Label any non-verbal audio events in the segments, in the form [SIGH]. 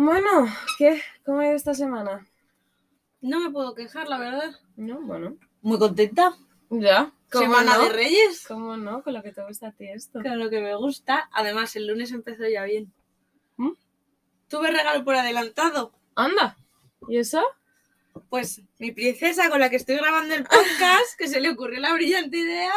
Bueno, ¿qué? ¿Cómo ha ido esta semana? No me puedo quejar, la verdad. No, bueno. Muy contenta. Ya. ¿Cómo Semana no? de Reyes. ¿Cómo no? Con lo que te gusta a ti esto. Con lo que me gusta. Además, el lunes empezó ya bien. ¿Mm? Tuve regalo por adelantado. Anda. ¿Y eso? Pues mi princesa con la que estoy grabando el podcast, que se le ocurrió la brillante idea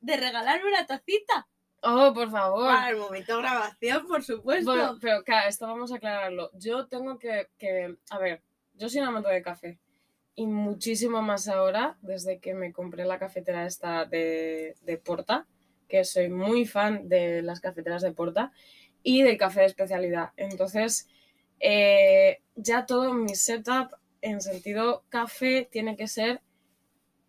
de regalarme una tacita. Oh, por favor. Para el momento de grabación, por supuesto. Bueno, pero claro, esto vamos a aclararlo. Yo tengo que, que, a ver, yo soy un amante de café. Y muchísimo más ahora, desde que me compré la cafetera esta de, de Porta, que soy muy fan de las cafeteras de Porta y del café de especialidad. Entonces, eh, ya todo mi setup en sentido café tiene que ser,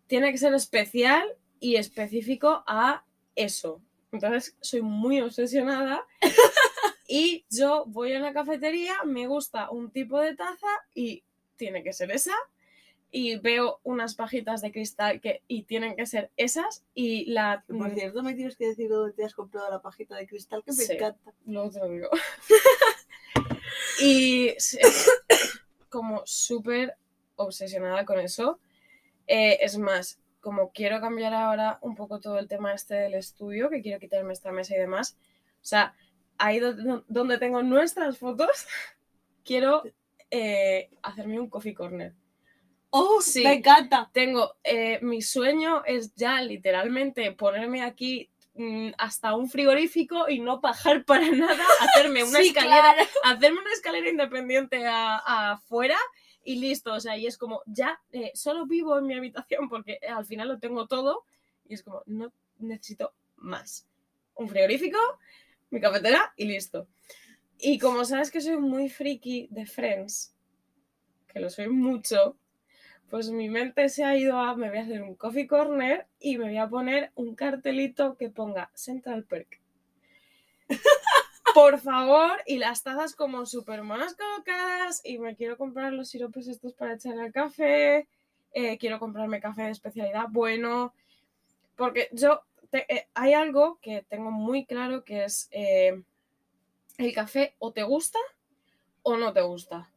tiene que ser especial y específico a eso. Entonces, soy muy obsesionada [LAUGHS] y yo voy a la cafetería, me gusta un tipo de taza y tiene que ser esa. Y veo unas pajitas de cristal que, y tienen que ser esas. Y la. Por cierto, me tienes que decir dónde te has comprado la pajita de cristal, que me Sí. encanta. Luego te lo digo. [LAUGHS] y es como súper obsesionada con eso. Eh, es más, como quiero cambiar ahora un poco todo el tema este del estudio, que quiero quitarme esta mesa y demás. O sea, ahí do- donde tengo nuestras fotos, [LAUGHS] quiero eh, hacerme un coffee corner. ¡Oh, Sí. me encanta! Tengo, eh, mi sueño es ya literalmente ponerme aquí mm, hasta un frigorífico y no bajar para [LAUGHS] nada, hacerme una Sí, escalera, claro. hacerme una escalera independiente afuera y listo. O sea, y es como, ya eh, solo vivo en mi habitación porque eh, al final lo tengo todo y es como, no necesito más. Un frigorífico, mi cafetera y listo. Y como sabes que soy muy friki de Friends, que lo soy mucho, pues mi mente se ha ido a, me voy a hacer un coffee corner y me voy a poner un cartelito que ponga Central Perk. [LAUGHS] Por favor, y las tazas como súper monas colocadas y me quiero comprar los siropes estos para echar al café, eh, quiero comprarme café de especialidad bueno, porque yo, eh, hay algo que tengo muy claro que es eh, el café o te gusta o no te gusta.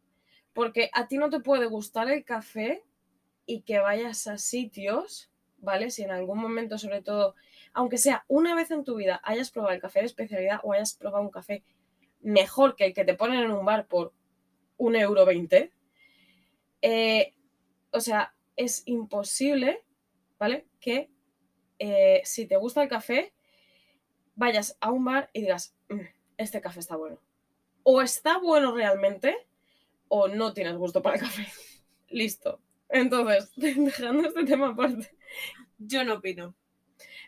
Porque a ti no te puede gustar el café y que vayas a sitios, ¿vale? Si en algún momento, sobre todo, aunque sea una vez en tu vida, hayas probado el café de especialidad o hayas probado un café mejor que el que te ponen en un bar por un euro veinte, eh, o sea, es imposible, ¿vale? Que eh, si te gusta el café, vayas a un bar y digas, "Mm, este café está bueno. O está bueno realmente, o no tienes gusto para el café. [LAUGHS] Listo. Entonces, [LAUGHS] dejando este tema aparte, Yo no opino.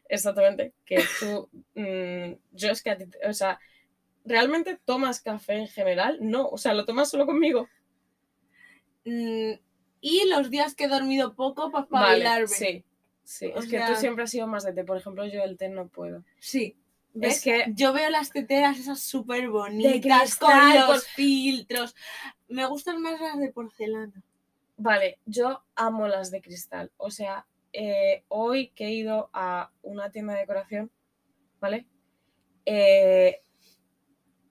Exactamente, que tú, mm, yo es que a ti, o sea, ¿realmente tomas café en general? No, o sea, lo tomas solo conmigo. Mm, y los días que he dormido poco para Vale, espabilarme. sí, sí, O es que tú siempre has sido más de té, por ejemplo, yo el té no puedo. Sí. Es ¿Ves? que- yo veo las teteras esas súper bonitas con los filtros. Me gustan más las de porcelana. Vale, yo amo las de cristal. O sea, eh, hoy que he ido a una tienda de decoración, ¿vale? Eh,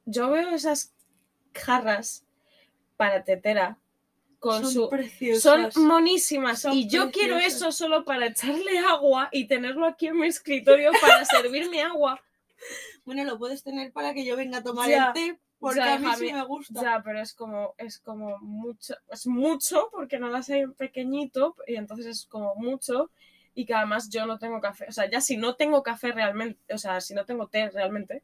yo veo esas jarras para tetera con son su... Son monísimas Son y yo quiero eso solo para echarle agua y tenerlo aquí en mi escritorio para [LAUGHS] servirme agua. Bueno, lo puedes tener para que yo venga a tomar Ya, el té, porque ya, a mí sí me gusta. Ya, pero es como, es como mucho, es mucho porque no las hay en pequeñito y entonces es como mucho y que además yo no tengo café, o sea, ya si no tengo café realmente, o sea, si no tengo té realmente,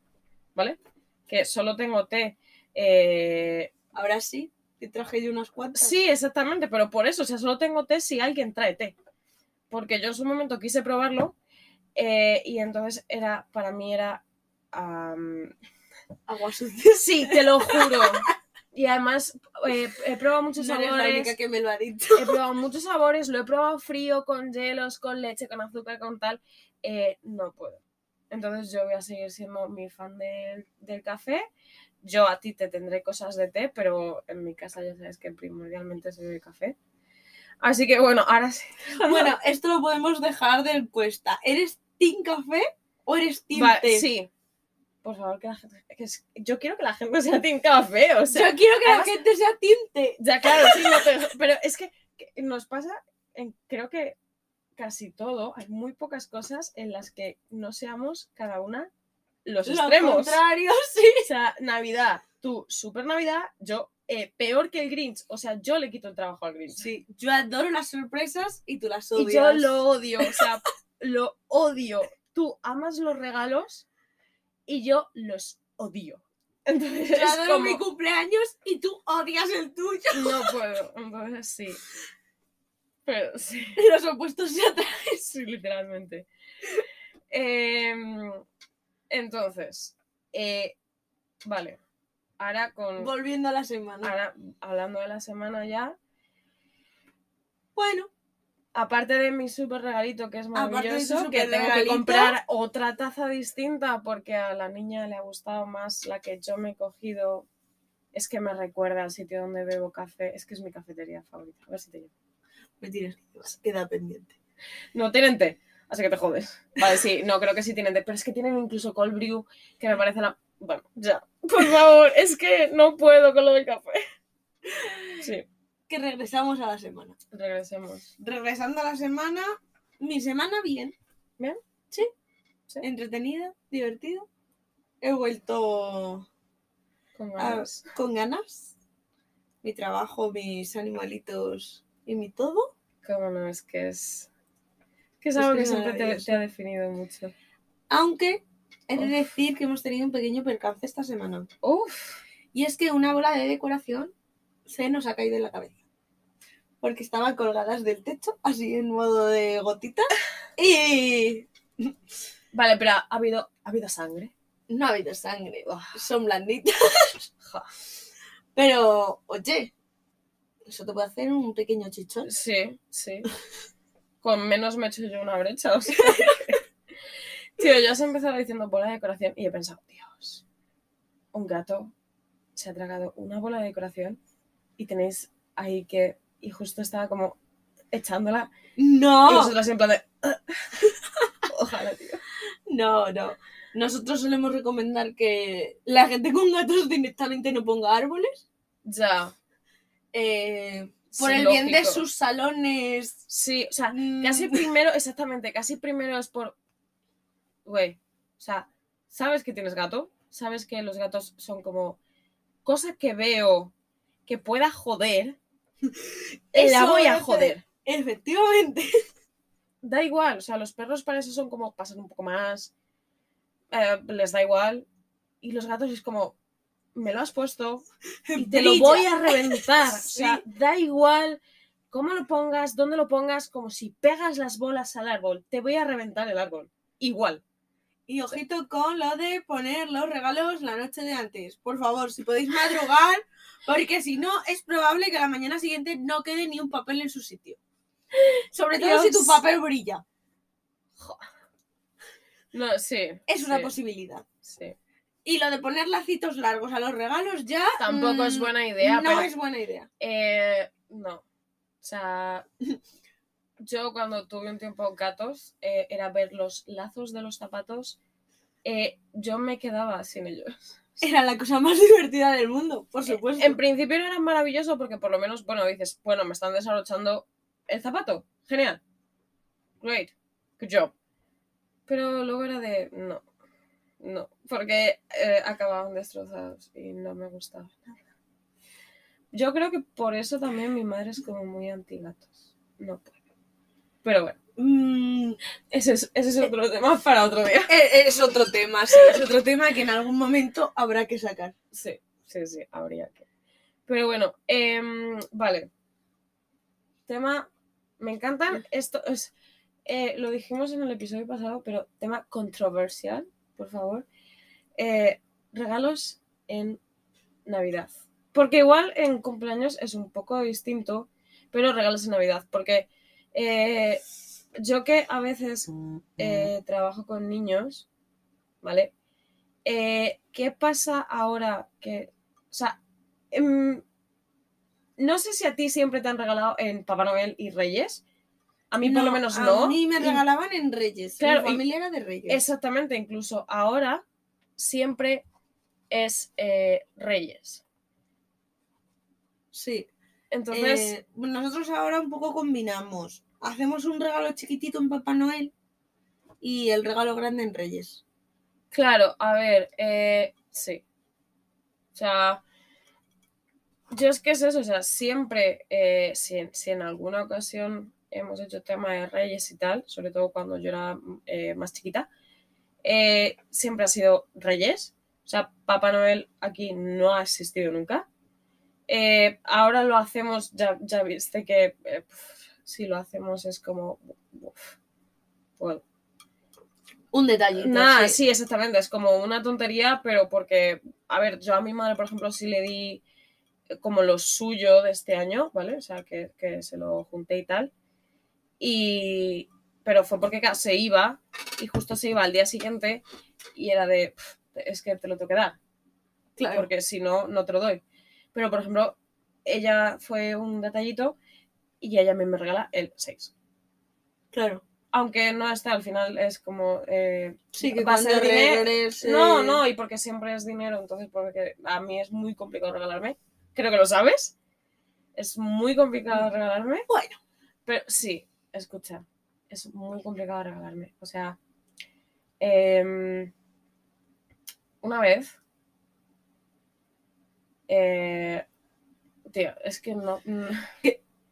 ¿vale? Que solo tengo té. eh, Ahora sí, te traje yo unas cuantas. Sí, exactamente, pero por eso, o sea, solo tengo té si alguien trae té. Porque yo en su momento quise probarlo eh, y entonces era, para mí era... Agua sucia. [LAUGHS] Sí, te lo juro. Y además eh, he probado muchos No eres la sabores. única que me lo ha dicho. He probado muchos sabores, lo he probado frío, con hielos, con leche, con azúcar, con tal. eh, no puedo. Entonces yo voy a seguir siendo mi fan del, del café. Yo a ti te tendré cosas de té, pero en mi casa ya sabes que primordialmente soy de café. Así que bueno, ahora sí. [LAUGHS] Bueno, esto lo podemos dejar de encuesta. ¿Eres team café o eres team Va- té? sí. Por favor, que la gente. que es- yo quiero que la gente sea Team Café, o sea. Yo quiero que la gente sea tinte. Ya, claro, sí, no te- pero es que, que nos pasa, en, creo que casi todo, hay muy pocas cosas en las que no seamos cada una los Lo extremos. contrario, [LAUGHS] sí. O sea, Navidad, tú, super Navidad, yo, eh, peor que el Grinch. O sea, yo le quito el trabajo al Grinch. Sí, yo adoro las sorpresas y tú las y odias. yo lo odio, o sea, [LAUGHS] lo odio. Tú amas los regalos y yo los odio. [LAUGHS] Entonces, Yo adoro como, mi cumpleaños y tú odias el tuyo. [LAUGHS] no puedo. Entonces, sí. Pero sí. [LAUGHS] Los opuestos se atraen. Sí, literalmente. Em, entonces, eh, vale. Ahora con. Volviendo a la semana. Ahora, hablando de la semana ya. Bueno, Aparte de mi súper regalito que es maravilloso, que tengo que comprar otra taza distinta porque a la niña le ha gustado más la que yo me he cogido. Es que me recuerda al sitio donde bebo café. Es que es mi cafetería favorita. A ver si te llevo. me tienes que queda pendiente. No tienen té, así que te jodes. Vale, sí, no, creo que sí tienen té, pero es que tienen incluso cold brew, que me parece la... Bueno, ya, por favor, es que no puedo con lo del café. Sí, Que regresamos a la semana. regresemos. Regresando a la semana, mi semana bien. ¿Bien? Sí. Sí. Entretenida, divertida. He vuelto Con a- ganas. con ganas. Mi trabajo, mis animalitos y mi todo. Cómo no, es que es... Que es Es algo que siempre te, ha definido mucho. Aunque he de Uf. decir que hemos tenido un pequeño percance esta semana. Uf, Y es que una bola de decoración se nos ha caído en la cabeza. Porque estaban colgadas del techo, así en modo de gotita. [LAUGHS] Y vale, pero ha habido, ha habido sangre. no ha habido sangre. Buah. Son blanditas. [LAUGHS] Pero, oye, eso te puede hacer un pequeño chichón. Sí, sí. Con menos me he hecho yo una brecha. O sea, [LAUGHS] Tío, yo has empezado diciendo bola de decoración y he pensado, Dios, un gato se ha tragado una bola de decoración y tenéis ahí que. Y justo estaba como echándola y No, vosotras en plan de. [LAUGHS] Ojalá, tío. no, no. Nosotros solemos recomendar que la gente con gatos directamente no ponga árboles. Ya. eh, por Sí, el bien de sus salones. Sí, o sea, Mm, casi primero, exactamente, casi primero es por. Güey, o sea, sabes que tienes gato, sabes que los gatos son como cosa que veo que pueda joder, [LAUGHS] la voy a joder. Efectivamente. [LAUGHS] Da igual, o sea, los perros para eso son como pasan un poco más, eh, les da igual, y los gatos es como, me lo has puesto y te lo voy a reventar. [LAUGHS] O sea, da igual cómo lo pongas, dónde lo pongas, como si pegas las bolas al árbol, te voy a reventar el árbol. Igual. Y ojito con lo de poner los regalos la noche de antes. Por favor, si podéis madrugar, [LAUGHS] porque si no, es probable que a la mañana siguiente no quede ni un papel en su sitio. Sobre todo si tu papel brilla. No, sí. Es una sí, posibilidad. sí. Y lo de poner lacitos largos a los regalos ya. Tampoco es mm, buena idea, No pero es buena idea. eh, no. O sea, [LAUGHS] yo cuando tuve un tiempo gatos, eh, era ver los lazos de los zapatos. Eh, yo me quedaba sin ellos. [LAUGHS] Era la cosa más divertida del mundo, por supuesto. En principio era maravilloso porque por lo menos, bueno, dices, bueno, me están desabrochando el zapato. Genial. Great. Good job. Pero luego era de, no. No. Porque eh, acababan destrozados y no me gustaba nada. Yo creo que por eso también mi madre es como muy anti gatos. No puede. Pero bueno, Mm, ese es, ese es otro tema para otro día. [LAUGHS] e- es otro tema, sí. Es otro tema que en algún momento habrá que sacar. Sí, sí, sí, habría que. Pero bueno, em, vale. Tema, me encantan esto, es, eh, lo dijimos en el episodio pasado, pero tema controversial, por favor. Eh, regalos en Navidad. Porque igual en cumpleaños es un poco distinto, pero regalos en Navidad. Porque eh, yo que a veces eh, trabajo con niños, ¿vale? Eh, ¿Qué pasa ahora que, o sea, em, no sé si a ti siempre te han regalado en Papá Noel y Reyes? A mí por lo No, menos a no. mí me Y- regalaban en Reyes. Claro, Mi familia era de Reyes. Exactamente, incluso ahora siempre es eh, Reyes. Sí. Entonces, nosotros ahora un poco combinamos. Hacemos un regalo chiquitito en Papá Noel y el regalo grande en Reyes. claro, a ver, eh, sí. O sea, yo es que es eso, o sea, siempre, eh, si, en- alguna ocasión hemos hecho tema de Reyes y tal, sobre todo cuando yo era eh, más chiquita, eh, siempre ha sido Reyes. O sea, Papá Noel aquí no ha existido nunca. Ahora lo hacemos, ya, ya viste que si lo hacemos es como... uf, bueno, Un detallito. Nada, sí, exactamente. Es como una tontería, pero porque, a ver, yo a mi madre, por ejemplo, sí le di eh, como lo suyo de este año, ¿vale? O sea, que, que se lo junté y tal. Y. Pero fue porque se iba y justo se iba al día siguiente y era de. "Pf, Es que te lo tengo que dar, claro. porque si no, no te lo doy. Pero, por ejemplo, ella fue un detallito y ella me, me regala el 6. claro. Aunque no está, al final es como. eh, Sí, que Va a ser No, no, y porque siempre es dinero, entonces porque a mí es muy complicado regalarme. Creo que lo sabes. Es muy complicado regalarme. Bueno, Pero sí, escucha, es muy complicado regalarme. O sea, em, una vez... eh, tío, es que no...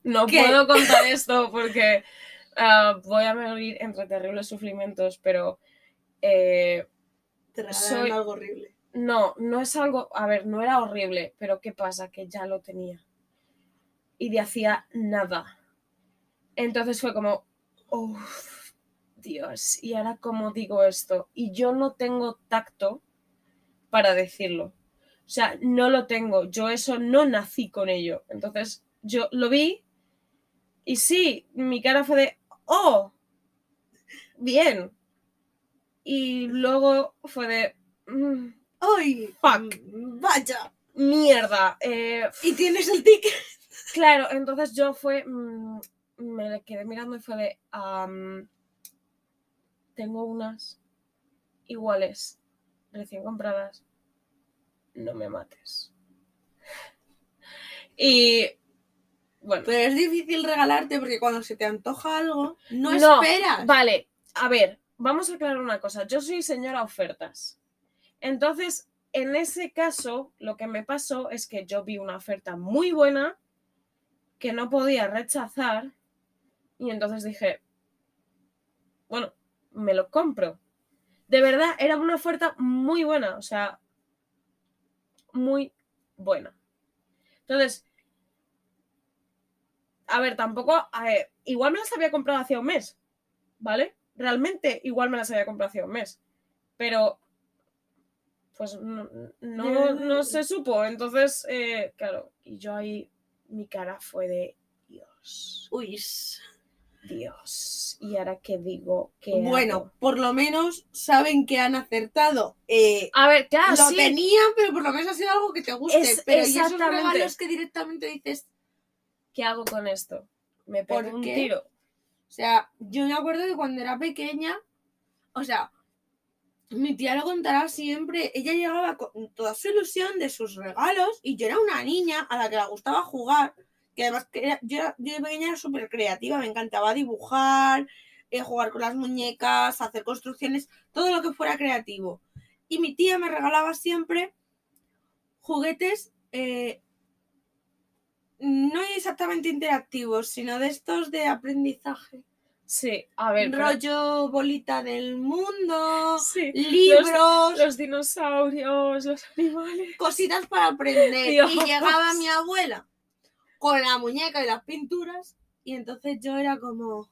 No ¿Qué? puedo contar esto porque ah, voy a morir entre terribles sufrimientos, pero... eh, te Soy- algo horrible. no, no es algo, a ver, no era horrible, pero ¿qué pasa? Que ya lo tenía. Y de hacía nada. Entonces fue como, uff, Dios, ¿y ahora cómo digo esto? Y yo no tengo tacto para decirlo. O sea, no lo tengo. Yo eso no nací con ello. Entonces yo lo vi y sí, mi cara fue de, oh, bien. Y luego fue de, "Mm, ¡Ay! Fuck. ¡Vaya! mierda. eh, ¿Y tienes el ticket? claro, entonces yo fue, mm, me quedé mirando y fue de, tengo unas iguales, recién compradas, no me mates. Y bueno, Pero es difícil regalarte porque cuando se te antoja algo, no, No, esperas. vale, a ver, vamos a aclarar una cosa. Yo soy señora ofertas. Entonces, en ese caso, lo que me pasó es que yo vi una oferta muy buena que no podía rechazar y entonces dije, bueno, me lo compro. De verdad, era una oferta muy buena, o sea, muy buena. Entonces, a ver, tampoco, a ver, igual me las había comprado hacía un mes, ¿vale? Realmente igual me las había comprado hacía un mes, pero pues no, no, no se supo, entonces, eh, claro, y yo ahí, mi cara fue de Dios, Uy. Dios, y ahora qué digo, ¿Qué Bueno, hago? por lo menos saben que han acertado. Eh, a ver, claro, lo sí, tenían, pero por lo menos ha sido algo que te guste. Es- pero y esos regalos que directamente dices, ¿qué hago con esto? Me pego ¿Por un qué? tiro. O sea, yo me acuerdo que cuando era pequeña, o sea, mi tía lo contará siempre, ella llegaba con toda su ilusión de sus regalos y yo era una niña a la que le gustaba jugar, que además que era- yo, yo de pequeña era súper creativa, me encantaba dibujar, eh, jugar con las muñecas, hacer construcciones, todo lo que fuera creativo. Y mi tía me regalaba siempre juguetes eh, no exactamente interactivos, sino de estos de aprendizaje. Sí, a ver, pero- rollo bolita del mundo, sí, libros, los dinosaurios, los animales. cositas para aprender. [LAUGHS] Dios. Y llegaba mi abuela con la muñeca y las pinturas y entonces yo era como,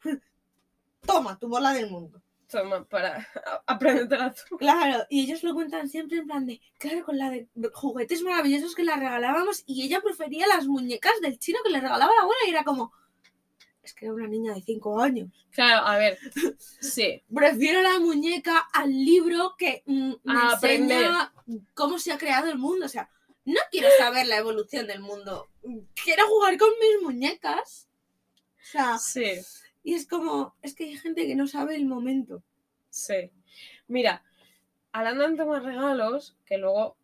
[LAUGHS] toma, tu bola del mundo. Toma, para [LAUGHS] aprendértela tú. Claro, y ellos lo cuentan siempre en plan de, claro, con la de juguetes maravillosos que la regalábamos y ella prefería las muñecas del chino que le regalaba la abuela y era como, es que era una niña de 5 años. Claro, a ver, [LAUGHS] sí, Prefiero la muñeca al libro que mm, me A aprender. cómo se ha creado el mundo. O sea, no quiero saber la evolución del mundo. Quiero jugar con mis muñecas. O sea, sí, y es como, es que hay gente que no sabe el momento. sí. Mira, hablando en temas regalos, que luego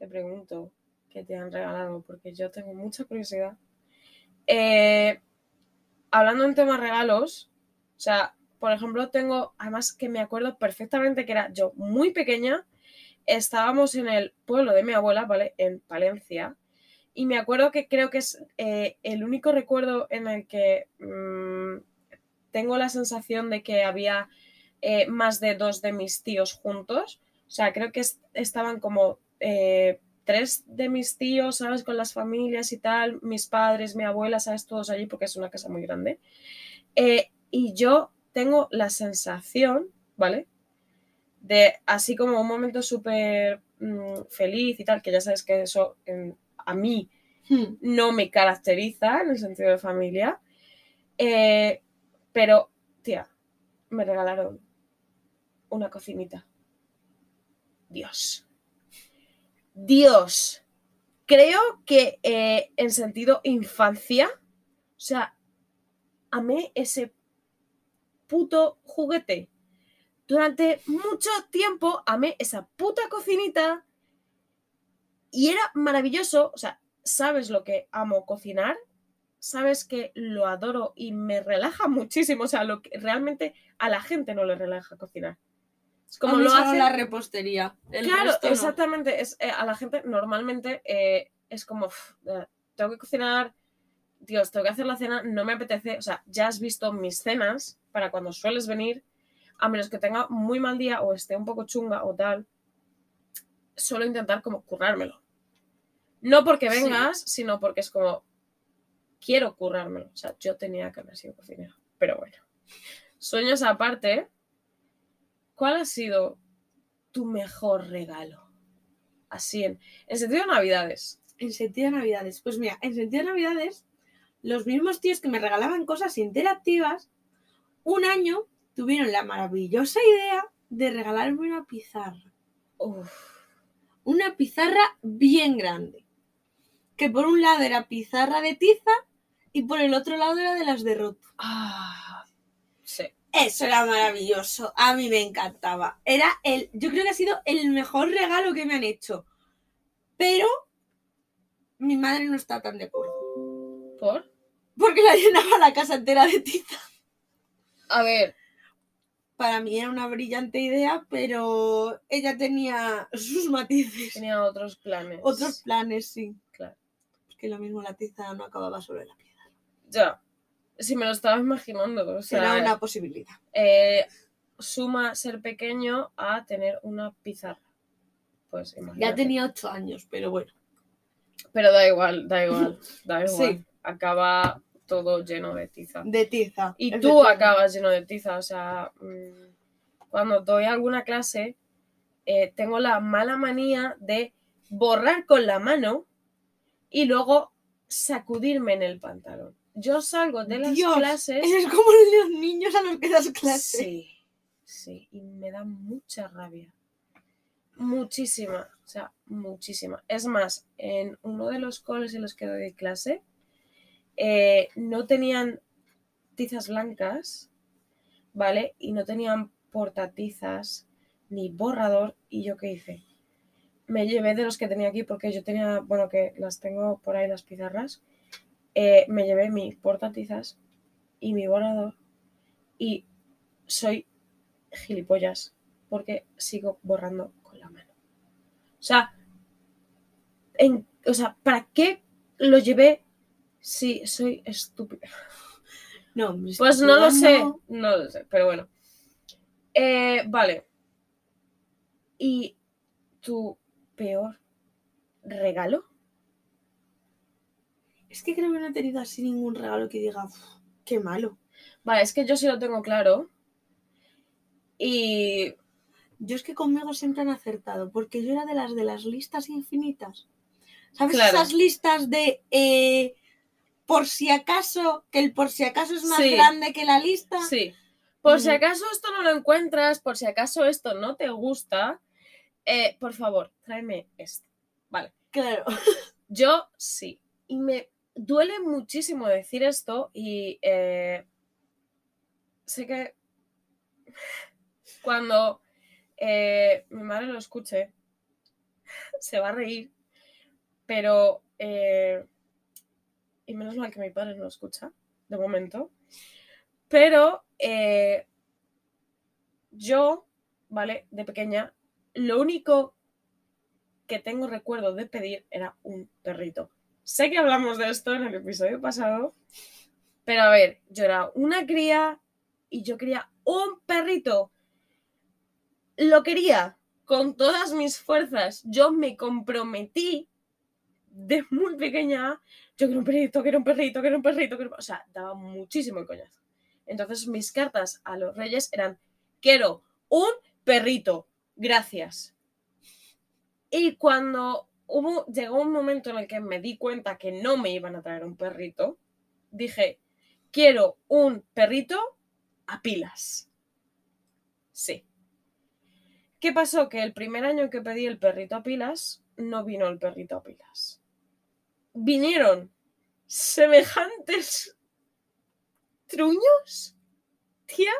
te pregunto qué te han regalado, porque yo tengo mucha curiosidad. Eh, hablando en temas regalos, o sea, por ejemplo, tengo, además que me acuerdo perfectamente que era yo muy pequeña, estábamos en el pueblo de mi abuela, ¿vale? En Palencia. Y me acuerdo que creo que es eh, el único recuerdo en el que mm, tengo la sensación de que había eh, más de dos de mis tíos juntos. O sea, creo que es- estaban como eh, tres de mis tíos, ¿sabes? Con las familias y tal, mis padres, mi abuela, ¿sabes? Todos allí porque es una casa muy grande. Eh, y yo tengo la sensación, ¿vale? De así como un momento súper mm, feliz y tal, que ya sabes que eso en- a mí Hmm. no me caracteriza en el sentido de familia. Eh, pero, tía, me regalaron una cocinita. Dios. Dios. Creo que eh, en sentido infancia, o sea, amé ese puto juguete. Durante mucho tiempo amé esa puta cocinita y era maravilloso. O sea, sabes lo que amo cocinar, sabes que lo adoro y me relaja muchísimo. O sea, lo que realmente a la gente no le relaja cocinar. Es como A mí lo hace. la repostería. El Claro, resto no. exactamente. Es, eh, a la gente normalmente eh, es como, "Uf, eh, tengo que cocinar, Dios, tengo que hacer la cena, no me apetece. O sea, ya has visto mis cenas para cuando sueles venir, a menos que tenga muy mal día o esté un poco chunga o tal, suelo intentar como currármelo. No porque Sí. vengas, sino porque es como, quiero currármelo. O sea, yo tenía que haber sido cocinera. Pero bueno. Sueños aparte, ¿cuál ha sido tu mejor regalo? Así en, en sentido de navidades. En sentido de Navidades. Pues mira, en sentido de Navidades, los mismos tíos que me regalaban cosas interactivas, un año tuvieron la maravillosa idea de regalarme una pizarra. Uf, Una pizarra bien grande. Que por un lado era pizarra de tiza y por el otro lado era de las de roto. ah, sí. Eso era maravilloso. A mí me encantaba. Era el. Yo creo que ha sido el mejor regalo que me han hecho. Pero mi madre no está tan de acuerdo. ¿Por? Porque la llenaba la casa entera de tiza. A ver, Para mí era una brillante idea, pero ella tenía sus matices. tenía otros planes. Otros planes, sí. Claro. Porque lo mismo la tiza no acababa solo en la. Ya. Si me lo estaba imaginando. O sea, Era una posibilidad. eh, suma ser pequeño a tener una pizarra. Pues Ya tenía ocho años, pero bueno. Pero da igual, da igual, [LAUGHS] da igual. Sí. Acaba todo lleno de tiza. De tiza. Y tú acabas lleno de tiza. O sea, mm, cuando doy alguna clase, eh, tengo la mala manía de borrar con la mano y luego sacudirme en el pantalón. Yo salgo de las Dios, clases. Eres como los niños a los que das clase. Sí, sí, y me da mucha rabia. Muchísima, o sea, muchísima. Es más, en uno de los coles en los que doy clase, eh, no tenían tizas blancas, ¿vale? Y no tenían portatizas ni borrador. ¿Y yo qué hice? Me llevé de los que tenía aquí porque yo tenía, bueno, que las tengo por ahí las pizarras. Eh, me llevé mi portatizas y mi borrador y soy gilipollas porque sigo borrando con la mano. O sea, en- o sea, ¿para qué lo llevé si soy estúpida? [LAUGHS] No, Pues no lo sé, no lo sé, pero bueno. Eh, vale. ¿Y tu peor regalo? Es que creo que no he tenido así ningún regalo que diga, "Uf, qué malo. Vale, es que yo sí lo tengo claro. Y Yo es que conmigo siempre han acertado, porque yo era de las de las listas infinitas. ¿Sabes Claro. esas listas de eh, por si acaso, que el por si acaso es más Sí. grande que la lista? Sí. Por si Mm. acaso esto no lo encuentras, por si acaso esto no te gusta, eh, por favor, tráeme esto. Vale. Claro. Yo sí. Y me duele muchísimo decir esto y eh, sé que [LAUGHS] cuando eh, mi madre lo escuche, [LAUGHS] se va a reír, pero... eh, y menos mal que mi padre no lo escucha, de momento. Pero yo, ¿vale? De pequeña, lo único que tengo recuerdo de pedir era un perrito. Sé que hablamos de esto en el episodio pasado, pero a ver, yo era una cría y yo quería un perrito. Lo quería con todas mis fuerzas. Yo me comprometí de muy pequeña. Yo quiero un perrito, quiero un perrito, quiero un perrito. Quiero... O sea, daba muchísimo el coñazo. Entonces mis cartas a los reyes eran, quiero un perrito, gracias. Y cuando llegó un momento en el que me di cuenta que no me iban a traer un perrito, dije, quiero un perrito a pilas. Sí. ¿Qué pasó? Que el primer año que pedí el perrito a pilas, no vino el perrito a pilas. Vinieron semejantes truños, tía,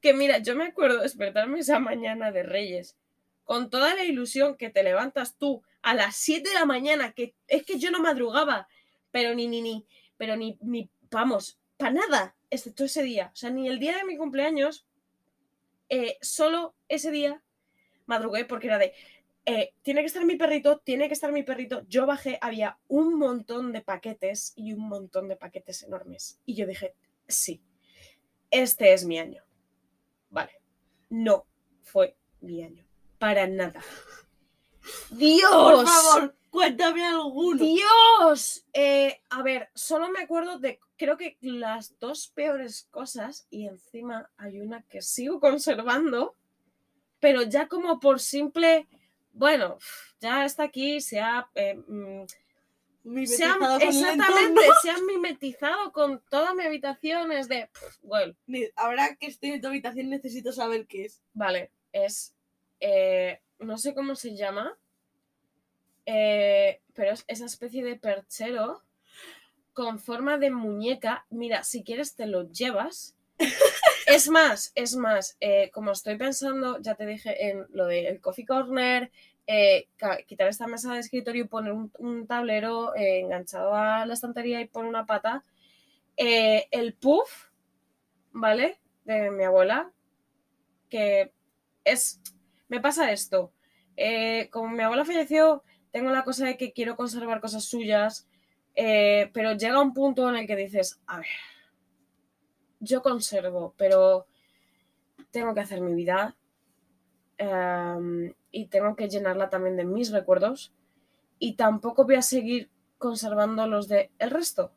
que mira, yo me acuerdo despertarme esa mañana de Reyes con toda la ilusión que te levantas tú a las 7 de la mañana, que es que yo no madrugaba, pero ni, ni, ni, pero ni, ni, vamos, para nada, excepto ese día. O sea, ni el día de mi cumpleaños, eh, solo ese día madrugué porque era de, eh, tiene que estar mi perrito, tiene que estar mi perrito. Yo bajé, había un montón de paquetes y un montón de paquetes enormes. Y yo dije, sí, este es mi año. Vale, no fue mi año. Para nada. Dios. Por favor, cuéntame alguno. Dios. Eh, a ver, solo me acuerdo de, creo que las dos peores cosas y encima hay una que sigo conservando, pero ya como por simple, bueno, ya está aquí, se ha... eh, mm, se han- exactamente, se han mimetizado con toda mi habitación. Es de, pff, Ni- Ahora que estoy en tu habitación necesito saber qué es. vale, es, eh, no sé cómo se llama, eh, pero es esa especie de perchero con forma de muñeca. Mira, si quieres te lo llevas. [LAUGHS] Es más, es más, eh, como estoy pensando, ya te dije en lo del coffee corner, eh, quitar esta mesa de escritorio y poner un, un tablero enganchado a la estantería y poner una pata. El puff, ¿vale? De mi abuela, que es... Me pasa esto. eh, como mi abuela falleció, tengo la cosa de que quiero conservar cosas suyas, eh, pero llega un punto en el que dices, a ver, yo conservo, pero tengo que hacer mi vida em, y tengo que llenarla también de mis recuerdos y tampoco voy a seguir conservando los de el resto,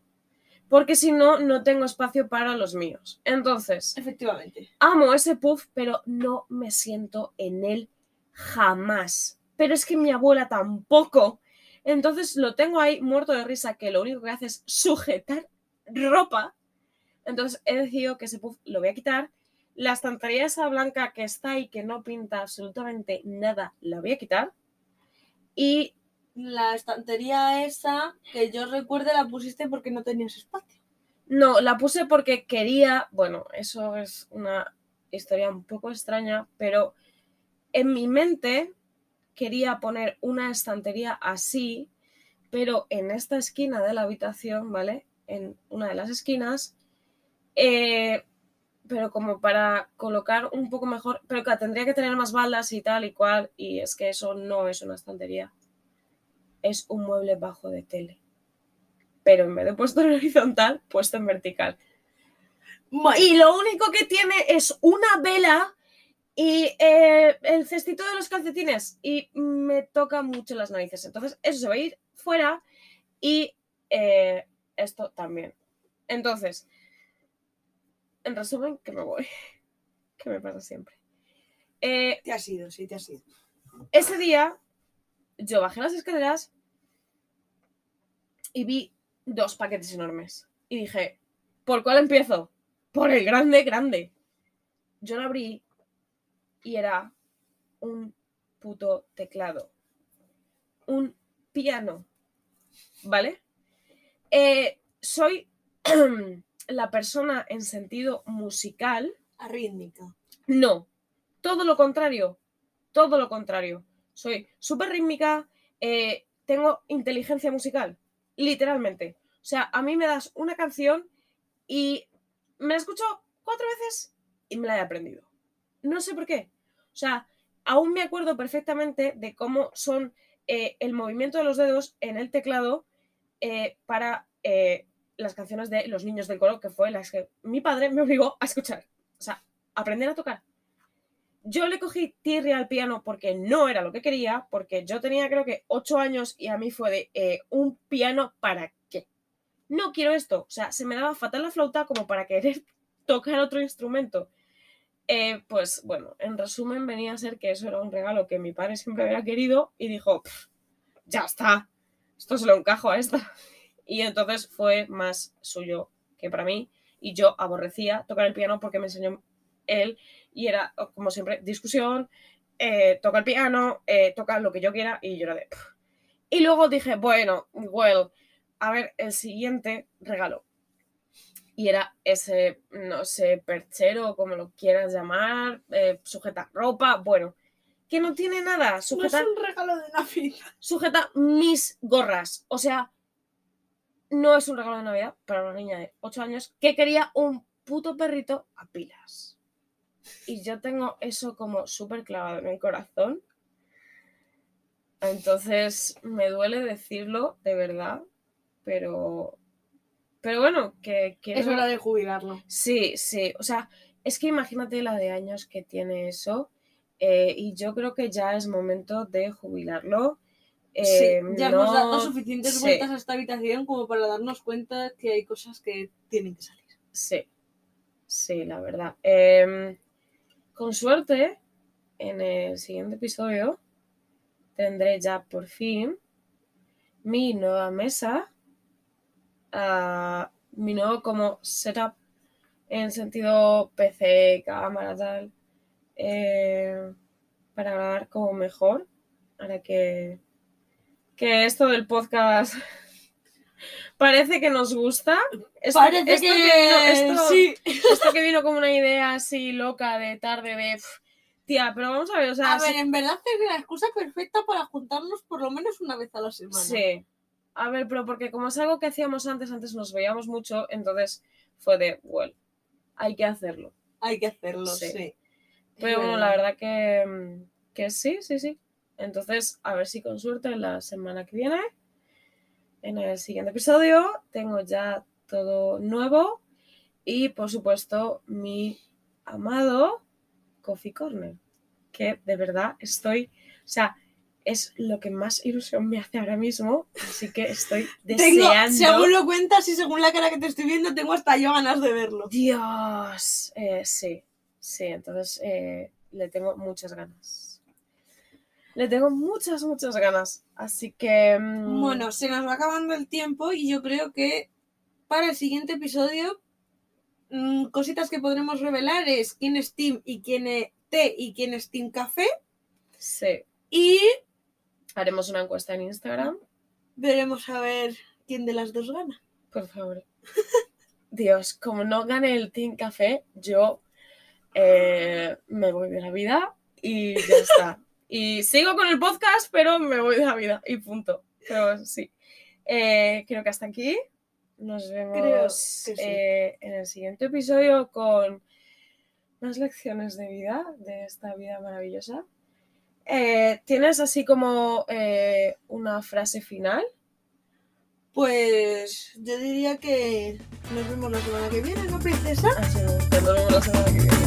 porque si no, no tengo espacio para los míos. Entonces, Efectivamente. amo ese puff, pero no me siento en él jamás. Pero es que mi abuela tampoco. Entonces lo tengo ahí muerto de risa, que lo único que hace es sujetar ropa. Entonces he decidido que ese puff lo voy a quitar. La estantería esa blanca que está ahí, que no pinta absolutamente nada, la voy a quitar. Y La estantería esa, que yo recuerde, la pusiste porque no tenías espacio. No, la puse porque quería, bueno, eso es una historia un poco extraña, pero en mi mente quería poner una estantería así, pero en esta esquina de la habitación, ¿vale? En una de las esquinas, eh, pero como para colocar un poco mejor, pero que tendría que tener más balas y tal y cual, y es que eso no es una estantería, es un mueble bajo de tele. Pero en vez de puesto en horizontal, puesto en vertical. Y lo único que tiene es una vela y eh, el cestito de los calcetines. Y me toca mucho las narices. Entonces, eso se va a ir fuera y eh, esto también. Entonces, en resumen, que me voy. [LAUGHS] Que me pasa siempre. Eh, te has ido, sí, te has ido. ese día, yo bajé las escaleras y vi dos paquetes enormes. Y dije, ¿por cuál empiezo? Por el grande, grande. Yo lo abrí y era un puto teclado. Un piano. ¿Vale? Eh, soy [CLEARS THROAT] la persona en sentido musical. Arrítmica. No. Todo lo contrario. todo lo contrario. Soy súper rítmica, eh, tengo inteligencia musical, literalmente. O sea, a mí me das una canción y me la escucho cuatro veces y me la he aprendido. No sé por qué. O sea, aún me acuerdo perfectamente de cómo son eh, el movimiento de los dedos en el teclado eh, para eh, las canciones de Los Niños del Coro, que fue las que mi padre me obligó a escuchar. O sea, aprender a tocar. Yo le cogí tirria al piano porque no era lo que quería, porque yo tenía creo que ocho años y a mí fue de eh, un piano para qué. No quiero esto. O sea, se me daba fatal la flauta como para querer [LAUGHS] tocar otro instrumento. Eh, pues bueno, en resumen venía a ser que eso era un regalo que mi padre siempre había querido y dijo, "Pff, ya está, esto se lo encajo a esta. [LAUGHS] Y entonces fue más suyo que para mí y yo aborrecía tocar el piano porque me enseñó él y era como siempre discusión, eh, toca el piano, eh, toca lo que yo quiera y yo era de... "Pff". Y luego dije, bueno, well, a ver, el siguiente regalo. Y era ese, no sé, perchero, como lo quieras llamar, eh, sujeta ropa, bueno, que no tiene nada, No es sujeta, un regalo de Navidad. sujeta mis gorras. O sea, no es un regalo de Navidad para una niña de 8 años que quería un puto perrito a pilas. Y yo tengo eso como súper clavado en el corazón. Entonces me duele decirlo, de verdad, pero... Pero bueno, que quiero... Es hora de jubilarlo. Sí, sí. O sea, es que imagínate la de años que tiene eso. eh, y yo creo que ya es momento de jubilarlo. Sí, Eh, ya no- hemos dado suficientes sí, vueltas a esta habitación como para darnos cuenta que hay cosas que tienen que salir. Sí, sí, la verdad. Em, con suerte, en el siguiente episodio tendré ya por fin mi nueva mesa, ah, mi nuevo como setup en sentido PC, cámara, tal, eh, para grabar como mejor, ahora que, que esto del podcast [LAUGHS] parece que nos gusta. Esto- Parece esto que, vino- esto- sí. esto que vino como una idea así loca de tarde de "Pf, tía, pero vamos a ver, o sea, A ver, en verdad es la excusa perfecta para juntarnos por lo menos una vez a la semana. sí. A ver, pero porque como es algo que hacíamos antes, antes nos veíamos mucho, entonces fue de, well, hay que hacerlo. Hay que hacerlo, Sí. sí. Pero bueno, la verdad. que, que sí, sí, sí. Entonces, a ver si con suerte la semana que viene, en el siguiente episodio, tengo ya todo nuevo y, por supuesto, mi amado Coffee Corner, que de verdad estoy, o sea, es lo que más ilusión me hace ahora mismo, así que estoy [LAUGHS] Tengo, deseando. según lo cuentas y según la cara que te estoy viendo, tengo hasta yo ganas de verlo. Dios, eh, sí, sí, entonces eh, le tengo muchas ganas. Le tengo muchas, muchas ganas. Así que... mm, Bueno, se nos va acabando el tiempo y yo creo que para el siguiente episodio, mm, cositas que podremos revelar es quién es Team y quién es té y quién es Team Café. Sí, Y haremos una encuesta en Instagram, veremos a ver quién de las dos gana. por favor. [LAUGHS] Dios, como no gane el Team Café, yo eh, me voy de la vida y ya está. Y sigo con el podcast, pero me voy de la vida y punto. Pero sí. Eh, creo que hasta aquí. Nos vemos sí. eh, en el siguiente episodio con más lecciones de vida, de esta vida maravillosa. Eh, ¿Tienes así como una frase final? Pues yo diría que nos vemos la semana que viene, ¿no, princesa? Así, nos vemos la semana que viene.